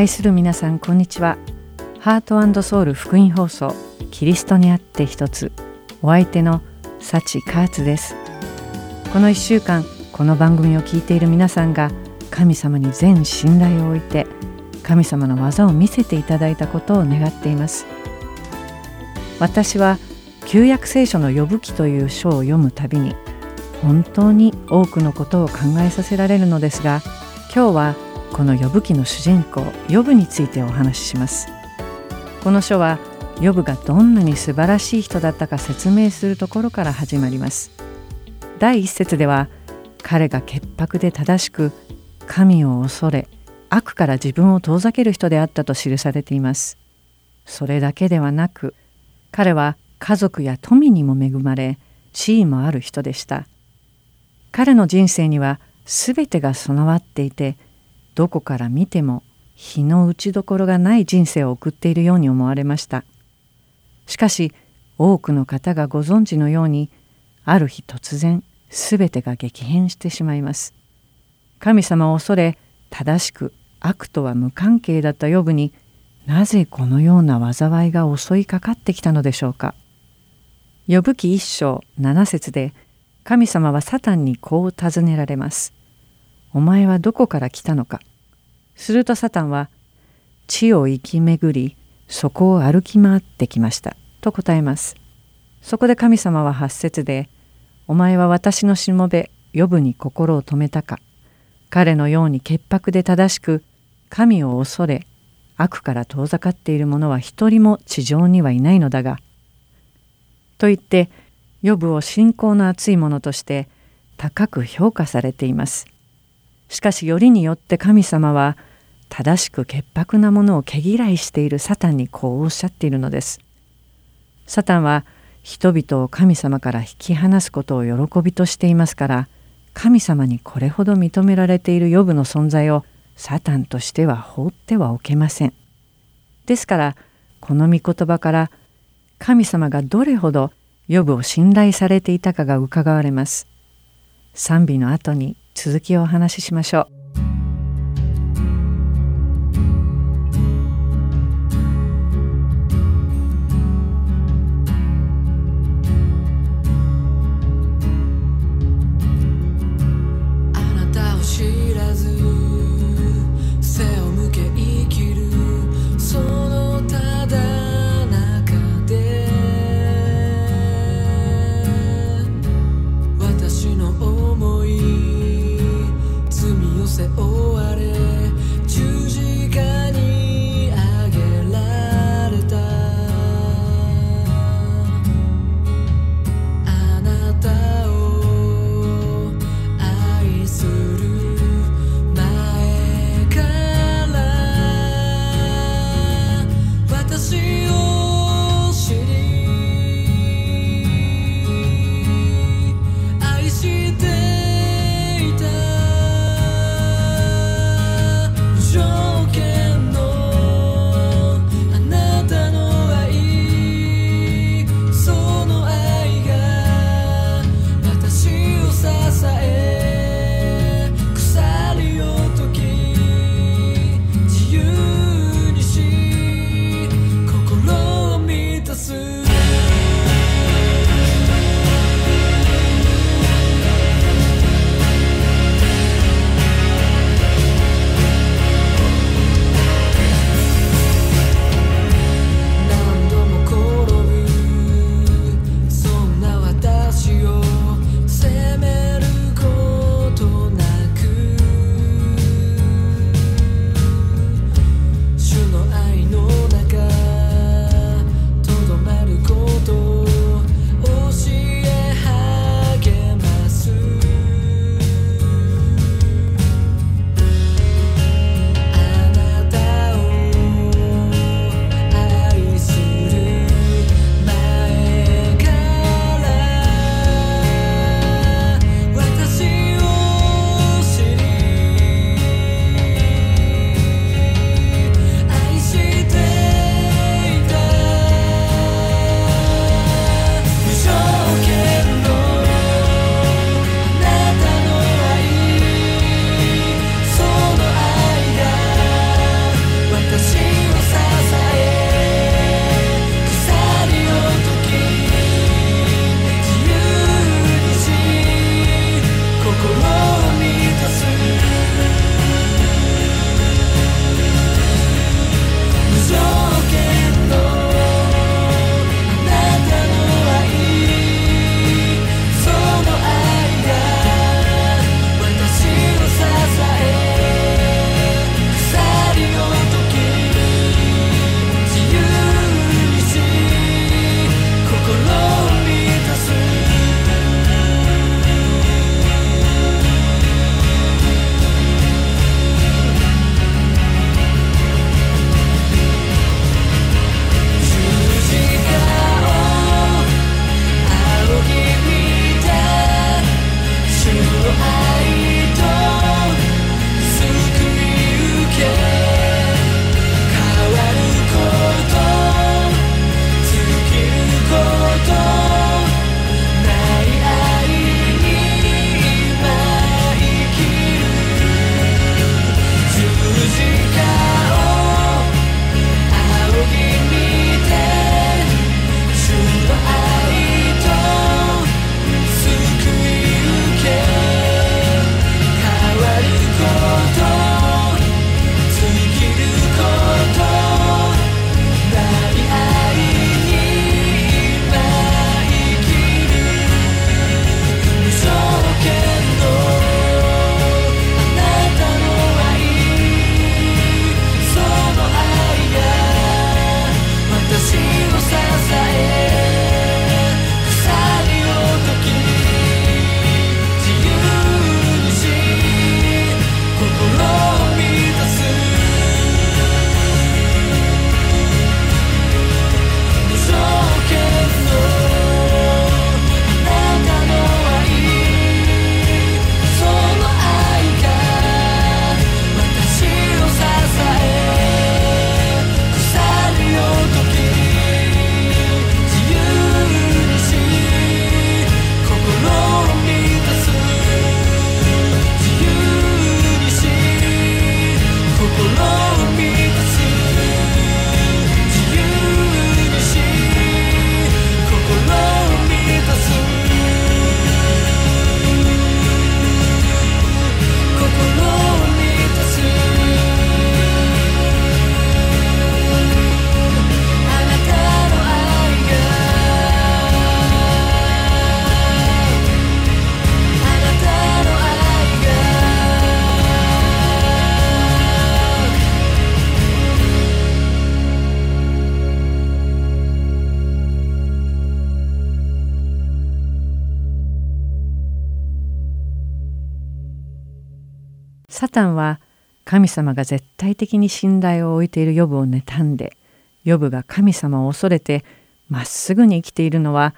愛する皆さんこんにちは。ハートソウル福音放送キリストにあって一つお相手の幸カーツです。この1週間この番組を聞いている皆さんが神様に全信頼を置いて神様の技を見せていただいたことを願っています。私は旧約聖書の呼ぶ記という書を読むたびに本当に多くのことを考えさせられるのですが今日はこの呼ぶ記の主人公呼ぶについてお話しします。この書は呼ぶがどんなに素晴らしい人だったか説明するところから始まります。第一節では彼が潔白で正しく神を恐れ悪から自分を遠ざける人であったと記されています。それだけではなく彼は家族や富にも恵まれ地位もある人でした。彼の人生には全てが備わっていてどこから見ても日の打ちどころがない人生を送っているように思われました。しかし多くの方がご存知のようにある日突然全てが激変してしまいます。神様を恐れ正しく悪とは無関係だったヨブになぜこのような災いが襲いかかってきたのでしょうか。呼ぶ記一章七節で神様はサタンにこう尋ねられます。お前はどこから来たのか。するとサタンは地を行き巡りそこを歩き回ってきましたと答えます。そこで神様は八節でお前は私のしもべ呼ぶに心を止めたか彼のように潔白で正しく神を恐れ悪から遠ざかっている者は一人も地上にはいないのだが。と言って予部を信仰の厚いものとして高く評価されています。しかしよりによって神様は正しく潔白なものを毛嫌いしているサタンにこうおっしゃっているのです。サタンは人々を神様から引き離すことを喜びとしていますから神様にこれほど認められている予部の存在をサタンとしては放ってはおけません。ですからこの御言葉から神様がどれほど予部を信頼されていたかがうかがわれます。賛美の後に続きをお話ししましょう。サタンは神様が絶対的に信頼を置いているヨブを妬んでヨブが神様を恐れてまっすぐに生きているのは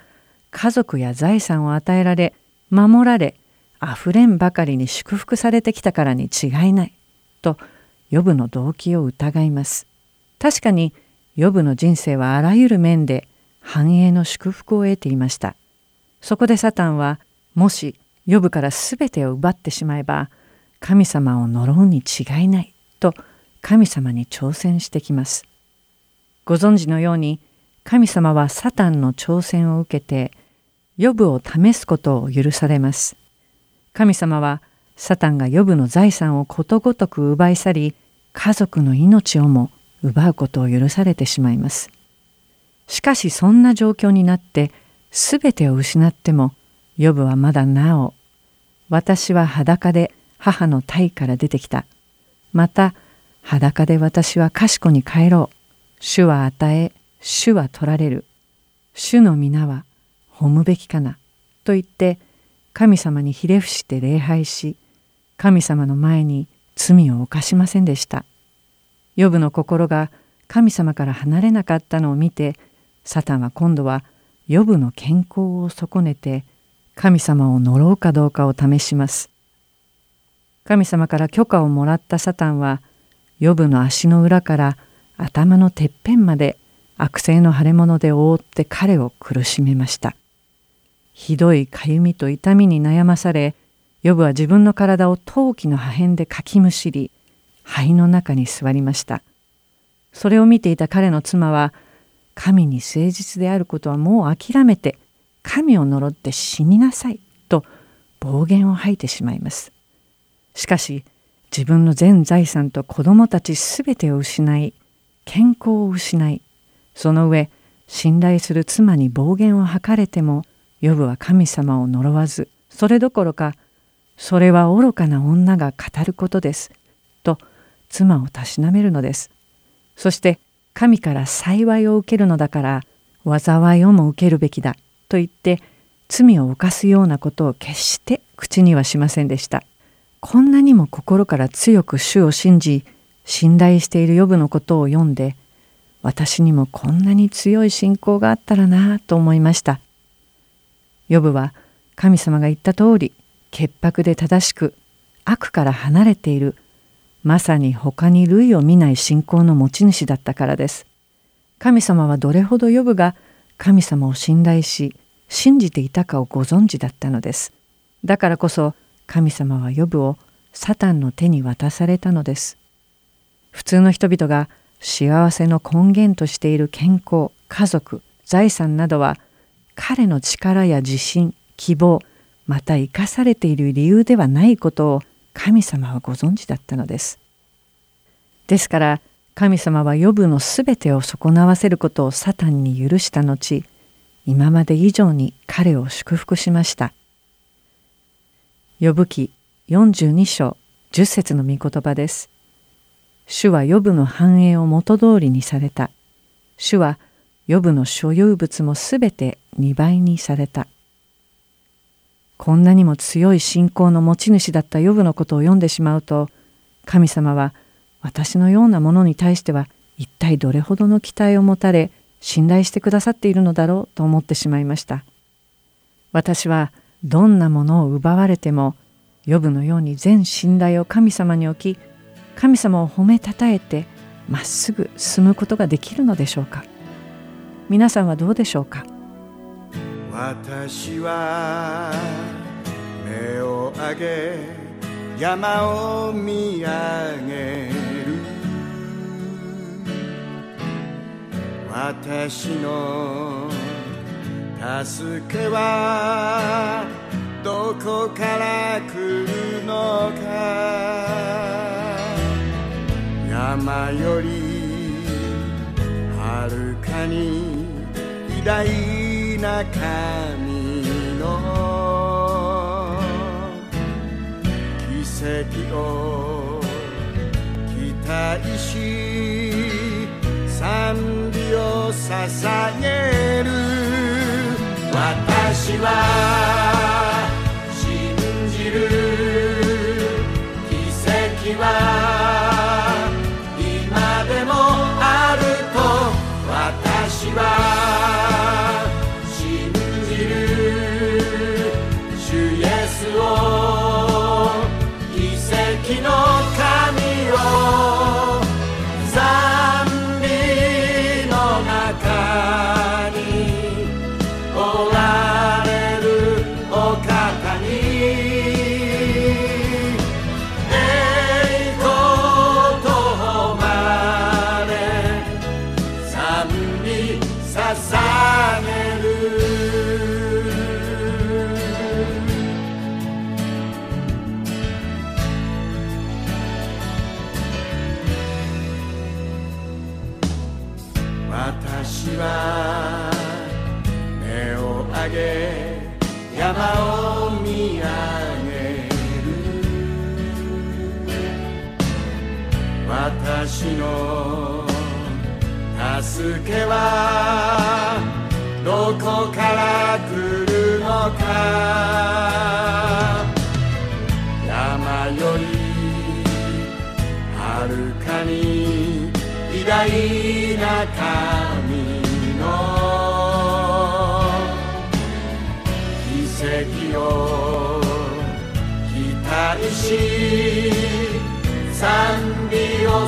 家族や財産を与えられ守られあふれんばかりに祝福されてきたからに違いないとヨブの動機を疑います。確かにヨブの人生はあらゆる面で繁栄の祝福を得ていました。そこでサタンはもしヨブから全てを奪ってしまえば神様を呪うに違いないと神様に挑戦してきます。ご存知のように神様はサタンの挑戦を受けてヨブを試すことを許されます。神様はサタンがヨブの財産をことごとく奪い去り家族の命をも奪うことを許されてしまいます。しかしそんな状況になって全てを失ってもヨブはまだなお私は裸で母の体から出てきた。また裸で私は賢に帰ろう。主は与え、主は取られる。主の皆は褒むべきかな。と言って神様にひれ伏して礼拝し神様の前に罪を犯しませんでした。ヨブの心が神様から離れなかったのを見てサタンは今度はヨブの健康を損ねて神様を呪うかどうかを試します。神様から許可をもらったサタンはヨブの足の裏から頭のてっぺんまで悪性の腫れ物で覆って彼を苦しめました。ひどいかゆみと痛みに悩まされヨブは自分の体を陶器の破片でかきむしり肺の中に座りました。それを見ていた彼の妻は神に誠実であることはもう諦めて神を呪って死になさいと暴言を吐いてしまいます。しかし自分の全財産と子供たちすべてを失い健康を失いその上信頼する妻に暴言を吐かれてもヨブは神様を呪わずそれどころかそれは愚かな女が語ることですと妻をたしなめるのです。そして神から幸いを受けるのだから災いをも受けるべきだと言って罪を犯すようなことを決して口にはしませんでした。こんなにも心から強く主を信じ信頼しているヨブのことを読んで私にもこんなに強い信仰があったらなあと思いました。ヨブは神様が言った通り潔白で正しく悪から離れているまさに他に類を見ない信仰の持ち主だったからです。神様はどれほどヨブが神様を信頼し信じていたかをご存知だったのです。だからこそ神様はヨブをサタンの手に渡されたのです。普通の人々が幸せの根源としている健康、家族、財産などは彼の力や自信、希望、また生かされている理由ではないことを神様はご存知だったのです。ですから神様はヨブのすべてを損なわせることをサタンに許した後今まで以上に彼を祝福しました。ヨブ記42章10節の御言葉です。主はヨブの繁栄を元通りにされた。主はヨブの所有物もすべて2倍にされた。こんなにも強い信仰の持ち主だったヨブのことを読んでしまうと神様は私のようなものに対しては一体どれほどの期待を持たれ信頼してくださっているのだろうと思ってしまいました私はどんなものを奪われてもヨブのように全信頼を神様に置き神様を褒めたたえてまっすぐ進むことができるのでしょうか？皆さんはどうでしょうか？私は目を上げ山を見上げる。私の助けはどこから来るのか。山よりはるかに偉大な神の奇跡を期待し賛美を捧げる。私は賛美を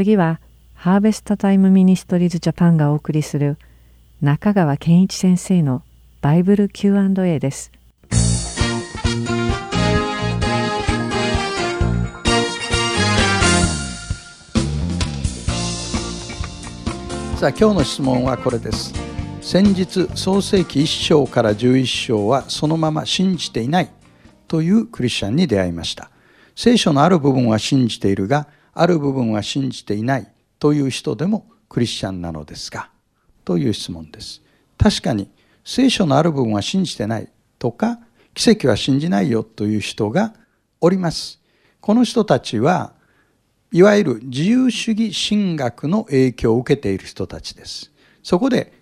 次はハーベストタイムミニストリーズジャパンがお送りする中川健一先生のバイブル Q&A です。さあ今日の質問はこれです先日創世記1章から11章はそのまま信じていないというクリスチャンに出会いました聖書のある部分は信じているがある部分は信じていないという人でもクリスチャンなのですかという質問です確かに聖書のある部分は信じてないとか奇跡は信じないよという人がおりますこの人たちはいわゆる自由主義神学の影響を受けている人たちです。そこで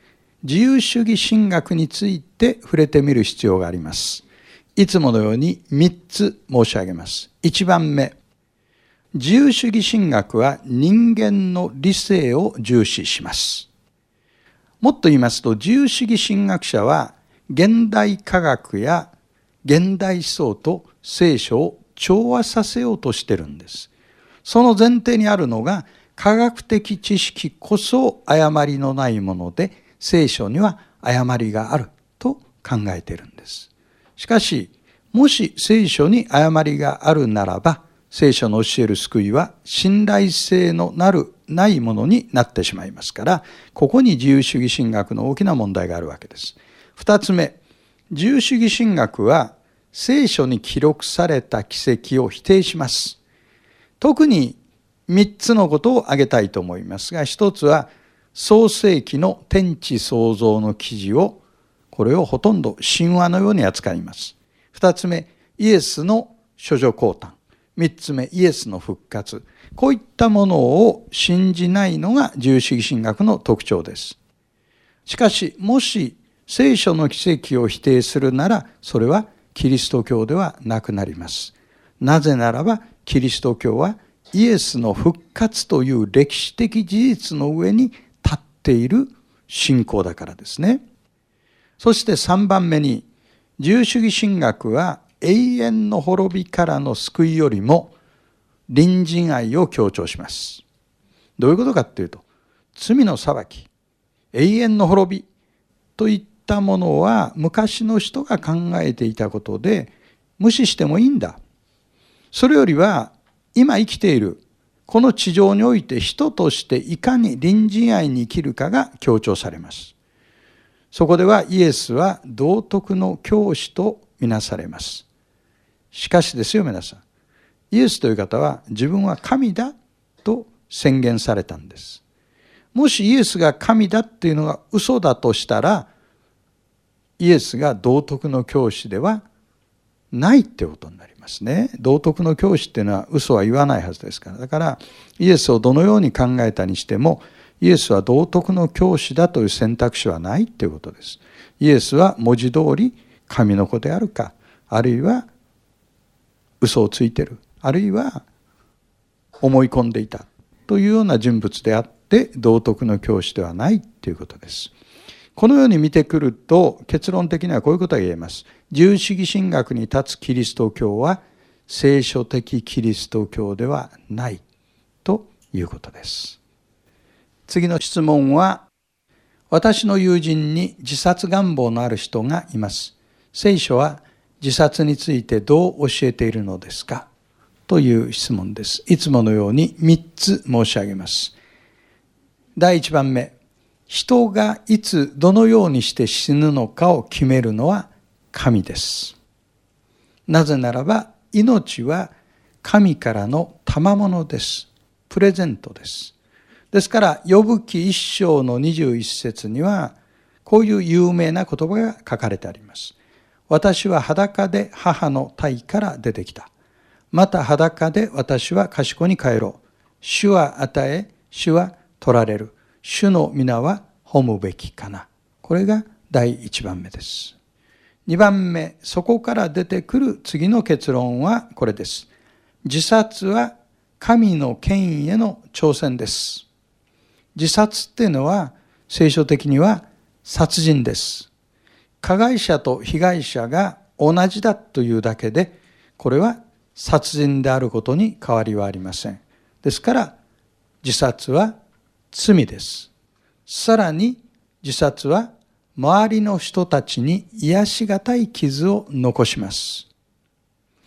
自由主義神学について触れてみる必要があります。いつものように3つ申し上げます。1番目。自由主義神学は人間の理性を重視します。もっと言いますと自由主義神学者は現代科学や現代思想と聖書を調和させようとしてるんです。その前提にあるのが科学的知識こそ誤りのないもので聖書には誤りがあると考えているんです。しかし、もし聖書に誤りがあるならば、聖書の教える救いは信頼性のなるないものになってしまいますから、ここに自由主義神学の大きな問題があるわけです。二つ目、自由主義神学は聖書に記録された奇跡を否定します。特に三つのことを挙げたいと思いますが、一つは創世記の天地創造の記事を、これをほとんど神話のように扱います。二つ目、イエスの処女降誕。三つ目、イエスの復活。こういったものを信じないのが自由主義神学の特徴です。しかし、もし聖書の奇跡を否定するなら、それはキリスト教ではなくなります。なぜならば、キリスト教はイエスの復活という歴史的事実の上に立っている信仰だからですね。そして3番目に、自由主義神学は永遠の滅びからの救いよりも隣人愛を強調します。どういうことかっていうと、罪の裁き、永遠の滅びといったものは昔の人が考えていたことで無視してもいいんだ。それよりは今生きているこの地上において人としていかに隣人愛に生きるかが強調されます。そこではイエスは道徳の教師とみなされます。しかしですよ皆さん。イエスという方は自分は神だと宣言されたんです。もしイエスが神だっていうのが嘘だとしたら、イエスが道徳の教師ではないってことになりますね。道徳の教師っていうのは嘘は言わないはずですから。だからイエスをどのように考えたにしても、イエスは道徳の教師だという選択肢はないっていうことです。イエスは文字通り神の子であるか、あるいは嘘をついてるあるいは思い込んでいたというような人物であって道徳の教師ではないということです。このように見てくると結論的にはこういうことが言えます。自由主義神学に立つキリスト教は聖書的キリスト教ではないということです。次の質問は私の友人に自殺願望のある人がいます。聖書は自殺についてどう教えているのですか？という質問です。いつものように3つ申し上げます。第1番目、人がいつどのようにして死ぬのかを決めるのは神です。なぜならば命は神からの賜物です。プレゼントです。ですから、呼ぶ記一章の21節には、こういう有名な言葉が書かれてあります。私は裸で母の体から出てきた。また裸で私は賢に帰ろう。主は与え、主は取られる。主の皆は褒むべきかな。これが第一番目です。二番目、そこから出てくる次の結論はこれです。自殺は神の権威への挑戦です。自殺っていうのは聖書的には殺人です。加害者と被害者が同じだというだけで、これは殺人であることに変わりはありません。ですから、自殺は罪です。さらに、自殺は周りの人たちに癒しがたい傷を残します。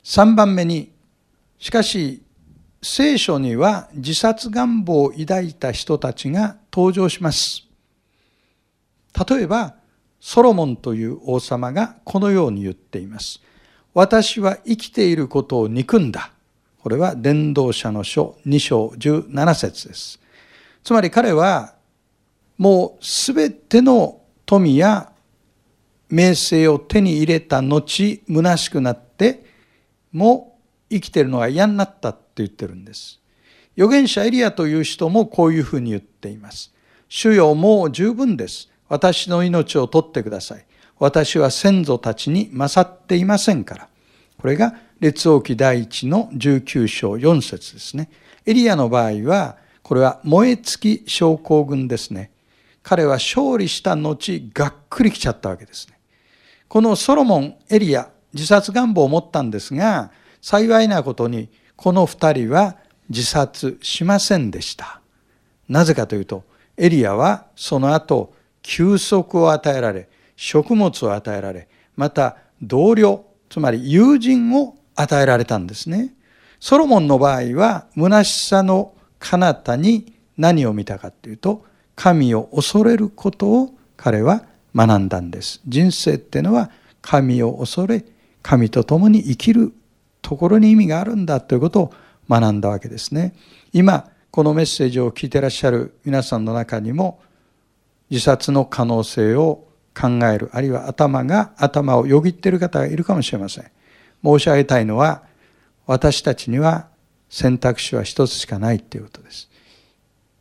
3番目に、しかし、聖書には自殺願望を抱いた人たちが登場します。例えば、ソロモンという王様がこのように言っています。私は生きていることを憎んだ。これは伝道者の書2章17節です。つまり彼はもうすべての富や名声を手に入れた後、虚しくなって、もう生きているのが嫌になったって言ってるんです。預言者エリアという人もこういうふうに言っています。主よもう十分です。私の命を取ってください。私は先祖たちに勝っていませんから。これが列王記第一の19章4節ですね。エリアの場合は、これは燃え尽き症候群ですね。彼は勝利した後、がっくり来ちゃったわけですね。このソロモン、エリア、自殺願望を持ったんですが、幸いなことにこの二人は自殺しませんでした。なぜかというと、エリアはその後、休息を与えられ、食物を与えられ、また同僚、つまり友人を与えられたんですね。ソロモンの場合は、虚しさの彼方に何を見たかというと、神を恐れることを彼は学んだんです。人生っていうのは神を恐れ、神と共に生きるところに意味があるんだということを学んだわけですね。今、このメッセージを聞いてらっしゃる皆さんの中にも、自殺の可能性を考える、あるいは頭が、頭をよぎっている方がいるかもしれません。申し上げたいのは、私たちには選択肢は一つしかないということです。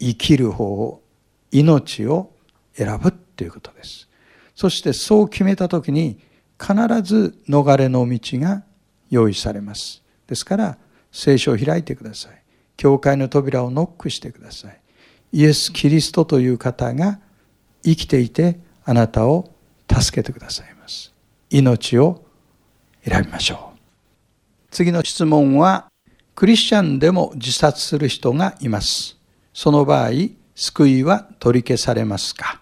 生きる方を、命を選ぶということです。そしてそう決めたときに、必ず逃れの道が用意されます。ですから、聖書を開いてください。教会の扉をノックしてください。イエス・キリストという方が生きていてあなたを助けてくださいます。命を選びましょう。次の質問は、クリスチャンでも自殺する人がいます。その場合、救いは取り消されますか？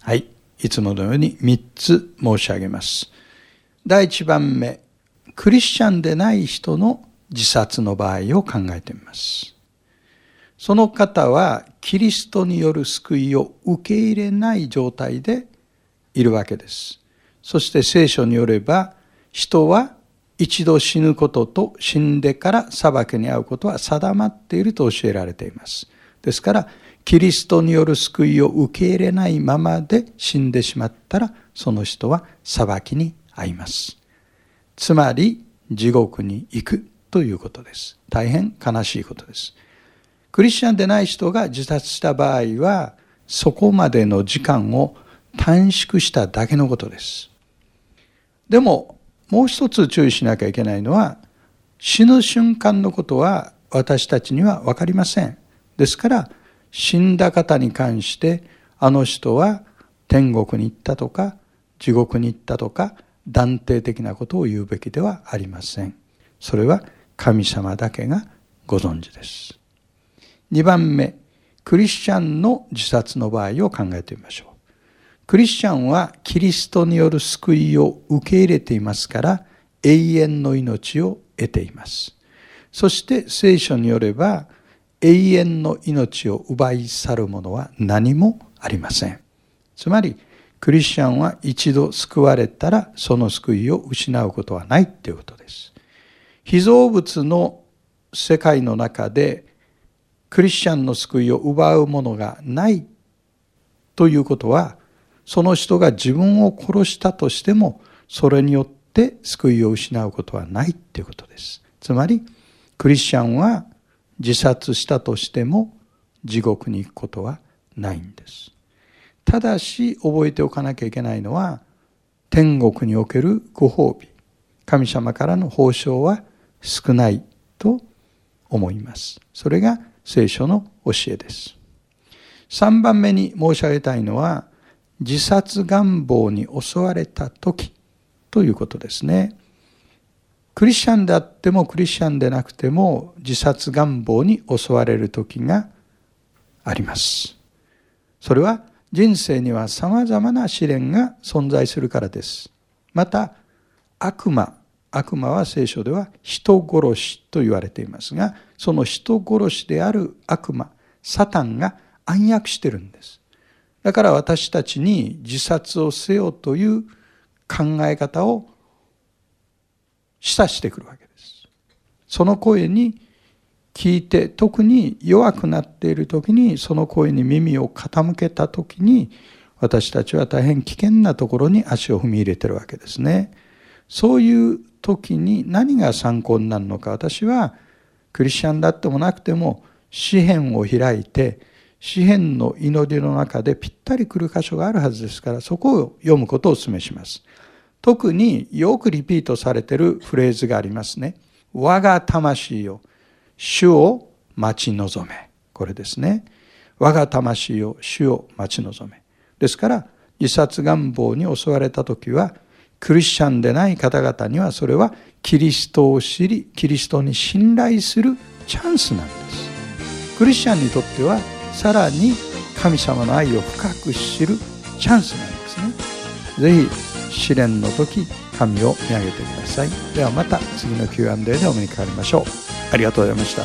はい。いつものように3つ申し上げます。第1番目、クリスチャンでない人の自殺の場合を考えてみます。その方はキリストによる救いを受け入れない状態でいるわけです。そして聖書によれば人は一度死ぬことと死んでから裁きに遭うことは定まっていると教えられています。ですから、キリストによる救いを受け入れないままで死んでしまったら、その人は裁きに遭います。つまり、地獄に行くということです。大変悲しいことです。クリスチャンでない人が自殺した場合は、そこまでの時間を短縮しただけのことです。でも、もう一つ注意しなきゃいけないのは、死ぬ瞬間のことは私たちには分かりません。ですから、死んだ方に関して、あの人は天国に行ったとか、地獄に行ったとか、断定的なことを言うべきではありません。それは神様だけがご存知です。2番目、クリスチャンの自殺の場合を考えてみましょう。クリスチャンはキリストによる救いを受け入れていますから永遠の命を得ています。そして聖書によれば永遠の命を奪い去るものは何もありません。つまりクリスチャンは一度救われたらその救いを失うことはないということです。被造物の世界の中でクリスチャンの救いを奪うものがないということはその人が自分を殺したとしてもそれによって救いを失うことはないということです。つまりクリスチャンは自殺したとしても地獄に行くことはないんです。ただし覚えておかなきゃいけないのは天国におけるご褒美神様からの報奨は少ないと思います。それが聖書の教えです。3番目に申し上げたいのは、自殺願望に襲われた時ということですね。クリスチャンであってもクリスチャンでなくても自殺願望に襲われる時があります。それは人生には様々な試練が存在するからです。また悪魔悪魔は聖書では人殺しと言われていますが、その人殺しである悪魔、サタンが暗躍してるんです。だから私たちに自殺をせよという考え方を示唆してくるわけです。その声に聞いて、特に弱くなっている時に、その声に耳を傾けた時に、私たちは大変危険なところに足を踏み入れてるわけですね。そういう時に何が参考になるのか私はクリスチャンだってもなくても詩篇を開いて詩篇の祈りの中でぴったり来る箇所があるはずですからそこを読むことをお勧めします。特によくリピートされているフレーズがありますね。我が魂よ、主を待ち望め。これですね。我が魂よ、主を待ち望め。ですから、自殺願望に襲われた時は、クリスチャンでない方々にはそれはキリストを知りキリストに信頼するチャンスなんです。クリスチャンにとってはさらに神様の愛を深く知るチャンスなんですね。ぜひ試練の時神を見上げてください。ではまた次の Q&A でお目にかかりましょう。ありがとうございました。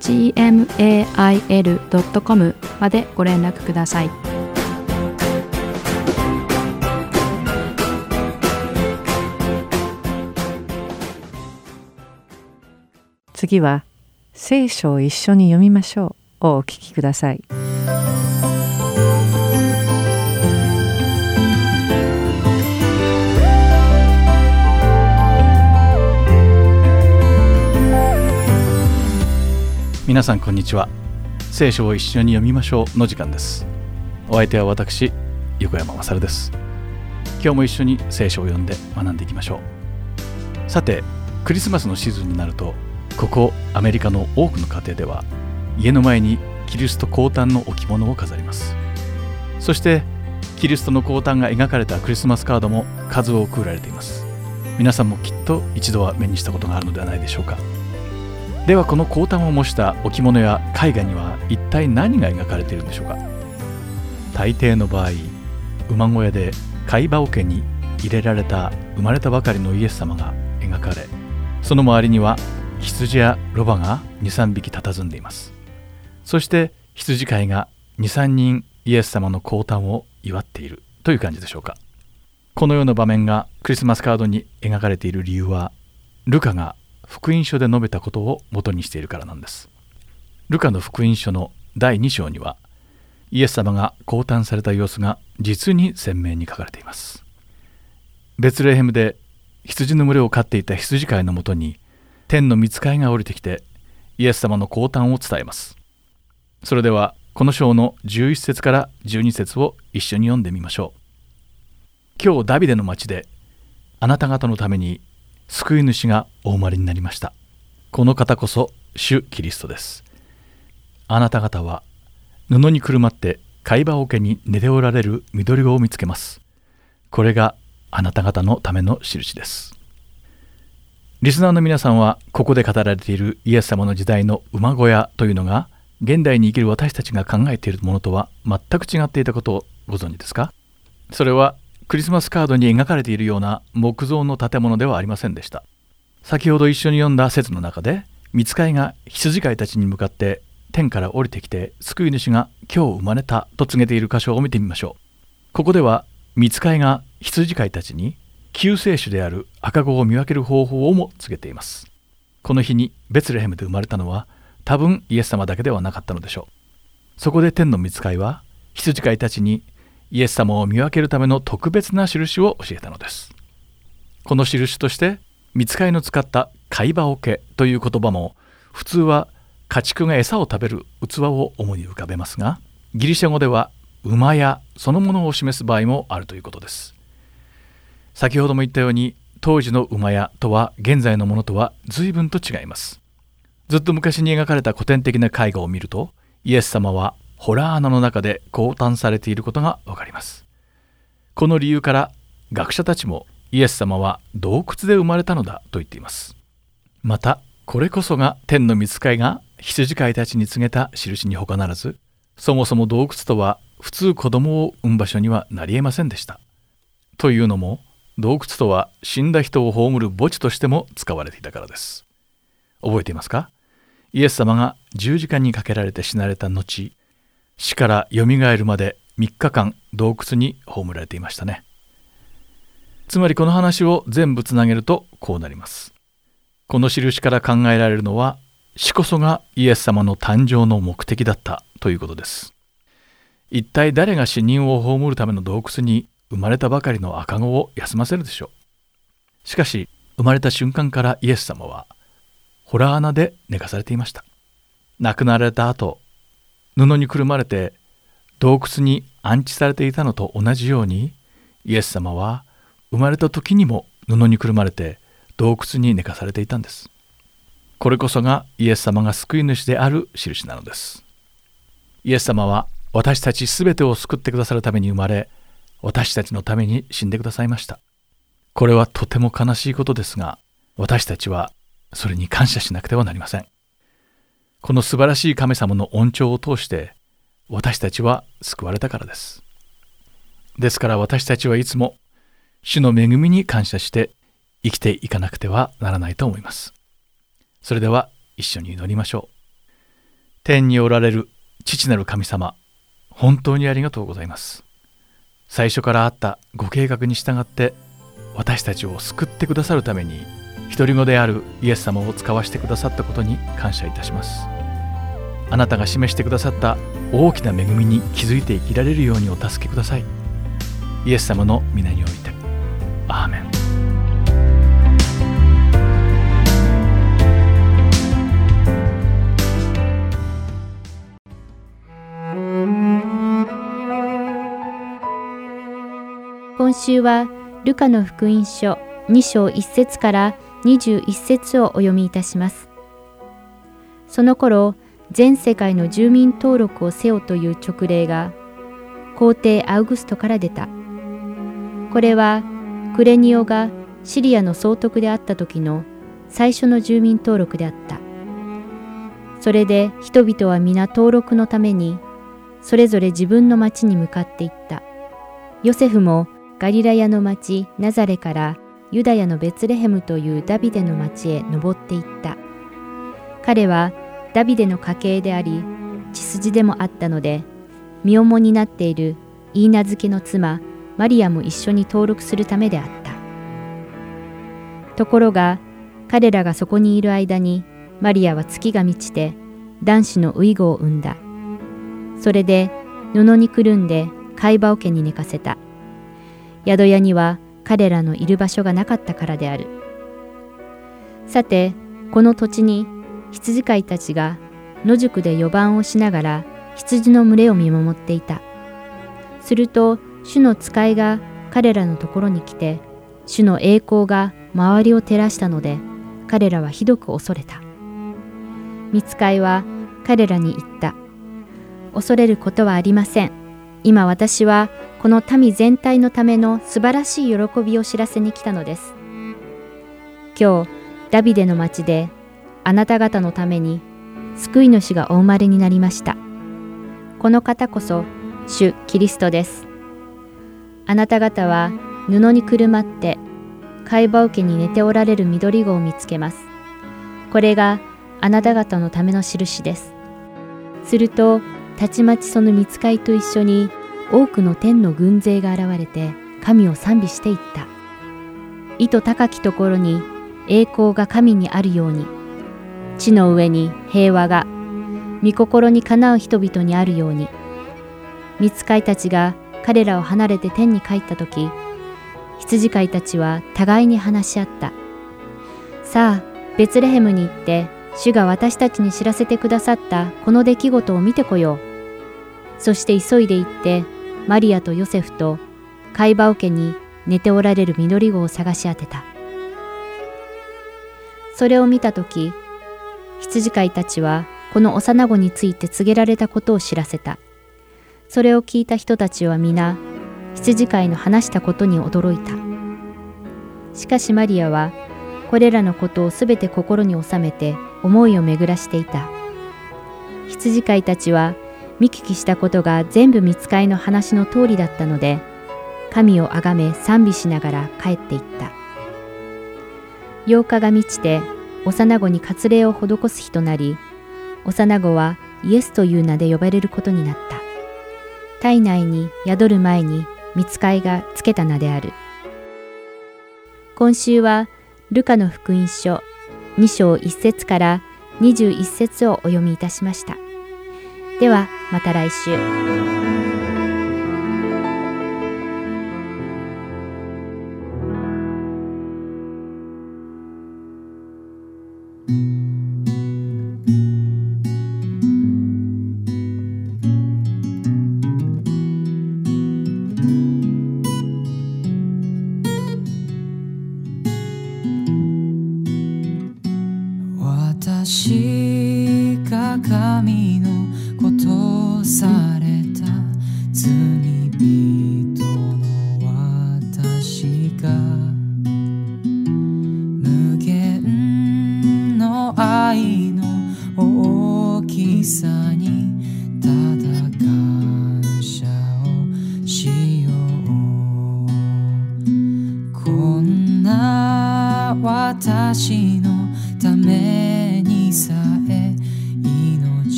gmail.com までご連絡ください。次は聖書を一緒に読みましょうをお聞きください。皆さんこんにちは。聖書を一緒に読みましょうの時間です。お相手は私横山勝です。今日も一緒に聖書を読んで学んでいきましょう。さてクリスマスのシーズンになるとここアメリカの多くの家庭では家の前にキリスト降誕の置物を飾ります。そしてキリストの降誕が描かれたクリスマスカードも数多く売られています。皆さんもきっと一度は目にしたことがあるのではないでしょうか。ではこの降誕を模した置物や絵画には一体何が描かれているんでしょうか？大抵の場合馬小屋で貝羽桶に入れられた生まれたばかりのイエス様が描かれその周りには羊やロバが23匹佇んでいます。そして羊飼いが23人イエス様の降誕を祝っているという感じでしょうか？このような場面がクリスマスカードに描かれている理由はルカが福音書で述べたことを元にしているからなんです。ルカの福音書の第2章にはイエス様が降誕された様子が実に鮮明に書かれています。ベツレヘムで羊の群れを飼っていた羊飼いのもとに天の御使いが降りてきてイエス様の降誕を伝えます。それではこの章の11節から12節を一緒に読んでみましょう。今日ダビデの町であなた方のために救い主がお生まれになりました。この方こそ主キリストです。あなた方は布にくるまって貝羽桶に寝ておられる緑子を見つけます。これがあなた方のための印です。リスナーの皆さんはここで語られているイエス様の時代の馬小屋というのが現代に生きる私たちが考えているものとは全く違っていたことをご存知ですか？それはクリスマスカードに描かれているような木造の建物ではありませんでした。先ほど一緒に読んだ説の中で見つかいが羊飼いたちに向かって天から降りてきて救い主が今日生まれたと告げている箇所を見てみましょう。ここでは見つかいが羊飼いたちに救世主である赤子を見分ける方法をも告げています。この日にベツレヘムで生まれたのは多分イエス様だけではなかったのでしょう。そこで天の見つかいは羊飼いたちにイエス様を見分けるための特別な印を教えたのです。この印として見つかりの使った貝羽桶という言葉も普通は家畜が餌を食べる器を主に浮かべますがギリシャ語では馬やそのものを示す場合もあるということです。先ほども言ったように当時の馬屋とは現在のものとは随分と違います。ずっと昔に描かれた古典的な絵画を見るとイエス様はホラー穴の中で降誕されていることがわかりますこの理由から学者たちもイエス様は洞窟で生まれたのだと言っていますまたこれこそが天の御使いが羊飼いたちに告げた印に他ならずそもそも洞窟とは普通子供を産む場所にはなりえませんでした。というのも洞窟とは死んだ人を葬る墓地としても使われていたからです。覚えていますか？イエス様が十字架にかけられて死なれた後死からよみがえるまで3日間洞窟に葬られていましたね。つまりこの話を全部つなげるとこうなります。この印から考えられるのは死こそがイエス様の誕生の目的だったということです。一体誰が死人を葬るための洞窟に生まれたばかりの赤子を休ませるでしょう。しかし生まれた瞬間からイエス様はホラー穴で寝かされていました。亡くなられた後布にくるまれて洞窟に安置されていたのと同じようにイエス様は生まれた時にも布にくるまれて洞窟に寝かされていたんです。これこそがイエス様が救い主である印なのです。イエス様は私たちすべてを救ってくださるために生まれ、私たちのために死んでくださいました。これはとても悲しいことですが、私たちはそれに感謝しなくてはなりません。この素晴らしい神様の恩寵を通して、私たちは救われたからです。ですから私たちはいつも主の恵みに感謝して生きていかなくてはならないと思います。それでは一緒に祈りましょう。天におられる父なる神様、本当にありがとうございます。最初からあったご計画に従って私たちを救ってくださるために独り子であるイエス様を使わしてくださったことに感謝いたします。あなたが示してくださった大きな恵みに気づいて生きられるようにお助けください。イエス様の皆において。アーメン今週はルカの福音書2章1節から21節をお読みいたします。その頃、全世界の住民登録をせよという勅令が皇帝アウグストから出た。これはクレニオがシリアの総督であった時の最初の住民登録であった。それで人々は皆登録のためにそれぞれ自分の町に向かっていった。ヨセフもガリラヤの町ナザレからユダヤのベツレヘムというダビデの町へ登っていった。彼はダビデの家系であり、血筋でもあったので、身重になっているイーナ漬けの妻マリアも一緒に登録するためであった。ところが、彼らがそこにいる間に、マリアは月が満ちて、男子のウイゴを産んだ。それで、布にくるんで、貝羽桶に寝かせた。宿屋には彼らのいる場所がなかったからである。さて、この土地に羊飼いたちが野宿で予番をしながら羊の群れを見守っていた。すると主の使いが彼らのところに来て、主の栄光が周りを照らしたので、彼らはひどく恐れた。見つかいは彼らに言った。恐れることはありません。今私はこの民全体のための素晴らしい喜びを知らせに来たのです。今日、ダビデの町であなた方のために救い主がお生まれになりました。この方こそ主キリストです。あなた方は布にくるまって貝羽桶に寝ておられる緑子を見つけます。これがあなた方のための印です。すると、たちまちその見つかいと一緒に多くの天の軍勢が現れて神を賛美していった。意図高きところに栄光が神にあるように、地の上に平和が、御心にかなう人々にあるように、見つかいたちが彼らを離れて天に帰った時、羊飼いたちは互いに話し合った。さあ、ベツレヘムに行って、主が私たちに知らせてくださったこの出来事を見てこよう。そして急いで行って、マリアとヨセフと貝羽桶に寝ておられる緑子を探し当てた。それを見たとき、羊飼いたちはこの幼子について告げられたことを知らせた。それを聞いた人たちは皆、羊飼いの話したことに驚いた。しかしマリアは、これらのことをすべて心に収めて思いを巡らしていた。羊飼いたちは見聞きしたことが全部見つかいの話の通りだったので、神をあがめ賛美しながら帰っていった。8日が満ちて幼子に割礼を施す日となり、幼子はイエスという名で呼ばれることになった。体内に宿る前に見つかいがつけた名である。今週はルカの福音書2章1節から21節をお読みいたしました。ではまた来週。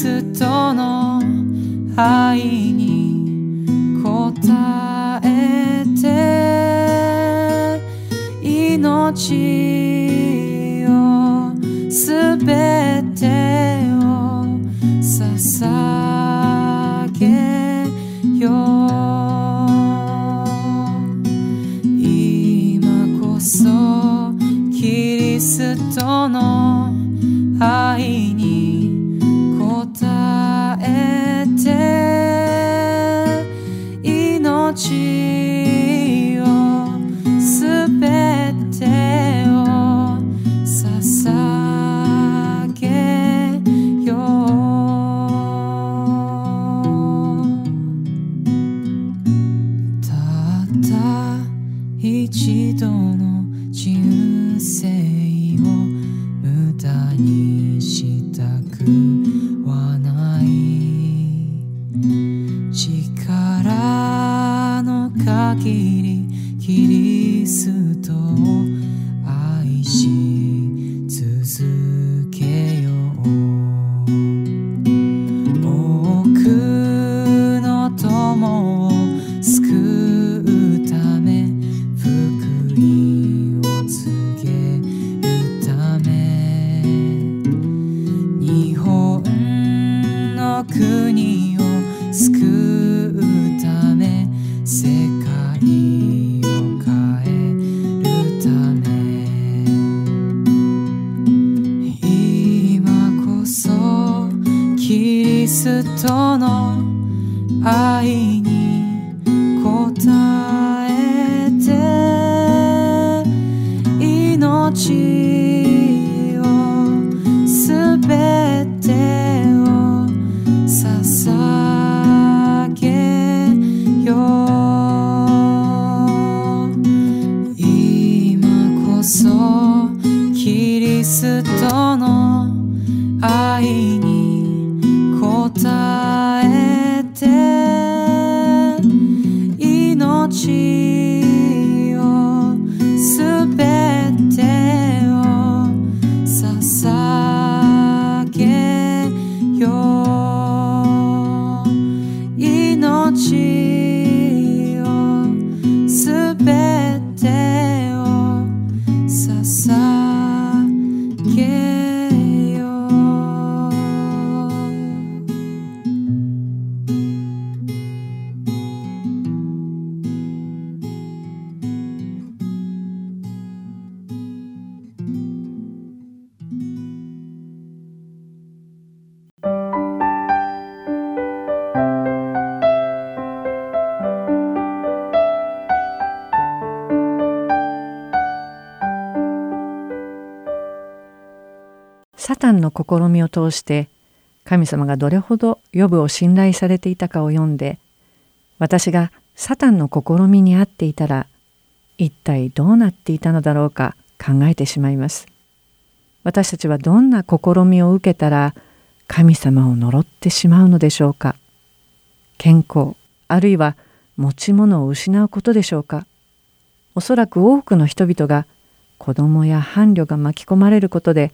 スとの愛に応えて命ストの愛試みを通して神様がどれほどヨブを信頼されていたかを読んで私がサタンの試みにあっていたら一体どうなっていたのだろうか考えてしまいます。私たちはどんな試みを受けたら神様を呪ってしまうのでしょうか健康あるいは持ち物を失うことでしょうかおそらく多くの人々が子供や伴侶が巻き込まれることで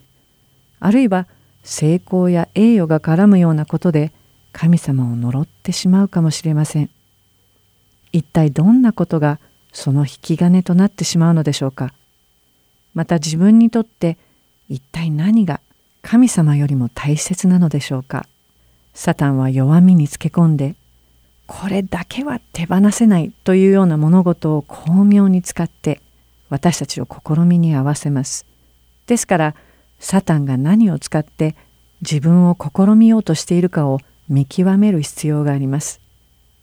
あるいは成功や栄誉が絡むようなことで神様を呪ってしまうかもしれません。一体どんなことがその引き金となってしまうのでしょうか。また自分にとって一体何が神様よりも大切なのでしょうか。サタンは弱みにつけ込んでこれだけは手放せないというような物事を巧妙に使って私たちを試みに合わせます。ですからサタンが何を使って自分を試みようとしているかを見極める必要があります。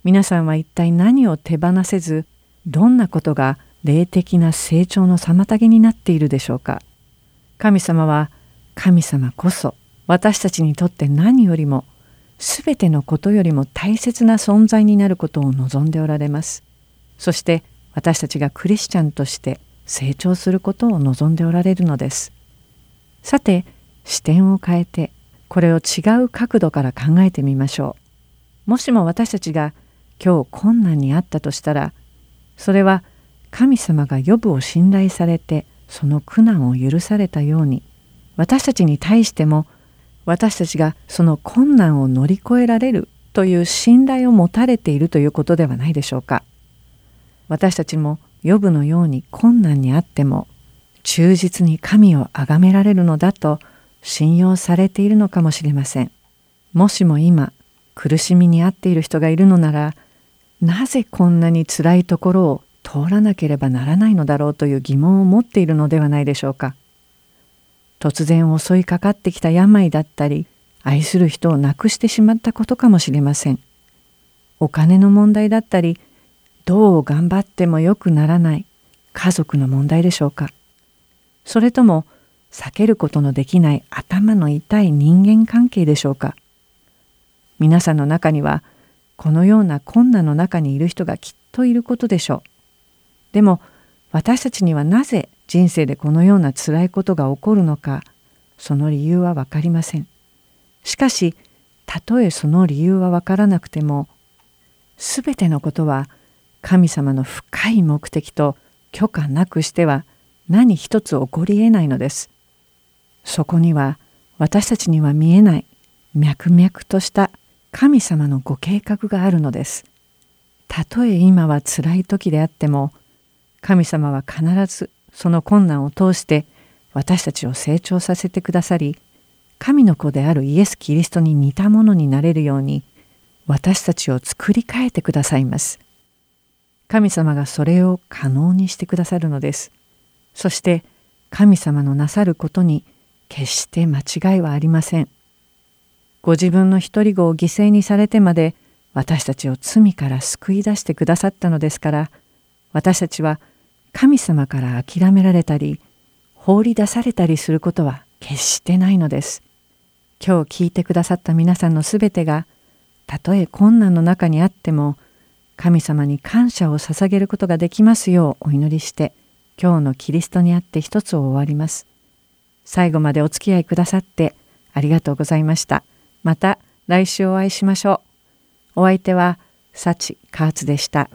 皆さんは一体何を手放せずどんなことが霊的な成長の妨げになっているでしょうか。神様は神様こそ私たちにとって何よりも全てのことよりも大切な存在になることを望んでおられます。そして私たちがクリスチャンとして成長することを望んでおられるのです。さて視点を変えてこれを違う角度から考えてみましょう。もしも私たちが今日困難にあったとしたらそれは神様が予部を信頼されてその苦難を許されたように私たちに対しても私たちがその困難を乗り越えられるという信頼を持たれているということではないでしょうか。私たちも予部のように困難にあっても忠実に神を崇められるのだと信用されているのかもしれません。もしも今苦しみに遭っている人がいるのならなぜこんなに辛いところを通らなければならないのだろうという疑問を持っているのではないでしょうか。突然襲いかかってきた病だったり愛する人を亡くしてしまったことかもしれません。お金の問題だったりどう頑張っても良くならない家族の問題でしょうか。それとも避けることのできない頭の痛い人間関係でしょうか？皆さんの中にはこのような困難の中にいる人がきっといることでしょう。でも私たちにはなぜ人生でこのような辛いことが起こるのか？その理由は分かりません。しかしたとえその理由は分からなくても全てのことは神様の深い目的と許可なくしては何一つ起こりえないのです。そこには私たちには見えない脈々とした神様のご計画があるのです。たとえ今は辛い時であっても神様は必ずその困難を通して私たちを成長させてくださり神の子であるイエス・キリストに似たものになれるように私たちを作り変えてくださいます。神様がそれを可能にしてくださるのです。そして神様のなさることに決して間違いはありません。ご自分の一人子を犠牲にされてまで私たちを罪から救い出してくださったのですから私たちは神様から諦められたり放り出されたりすることは決してないのです。今日聞いてくださった皆さんのすべてがたとえ困難の中にあっても神様に感謝を捧げることができますようお祈りして今日のキリストにあって一つを終わります。最後までお付き合いくださってありがとうございました。また来週お会いしましょう。お相手は幸カーツでした。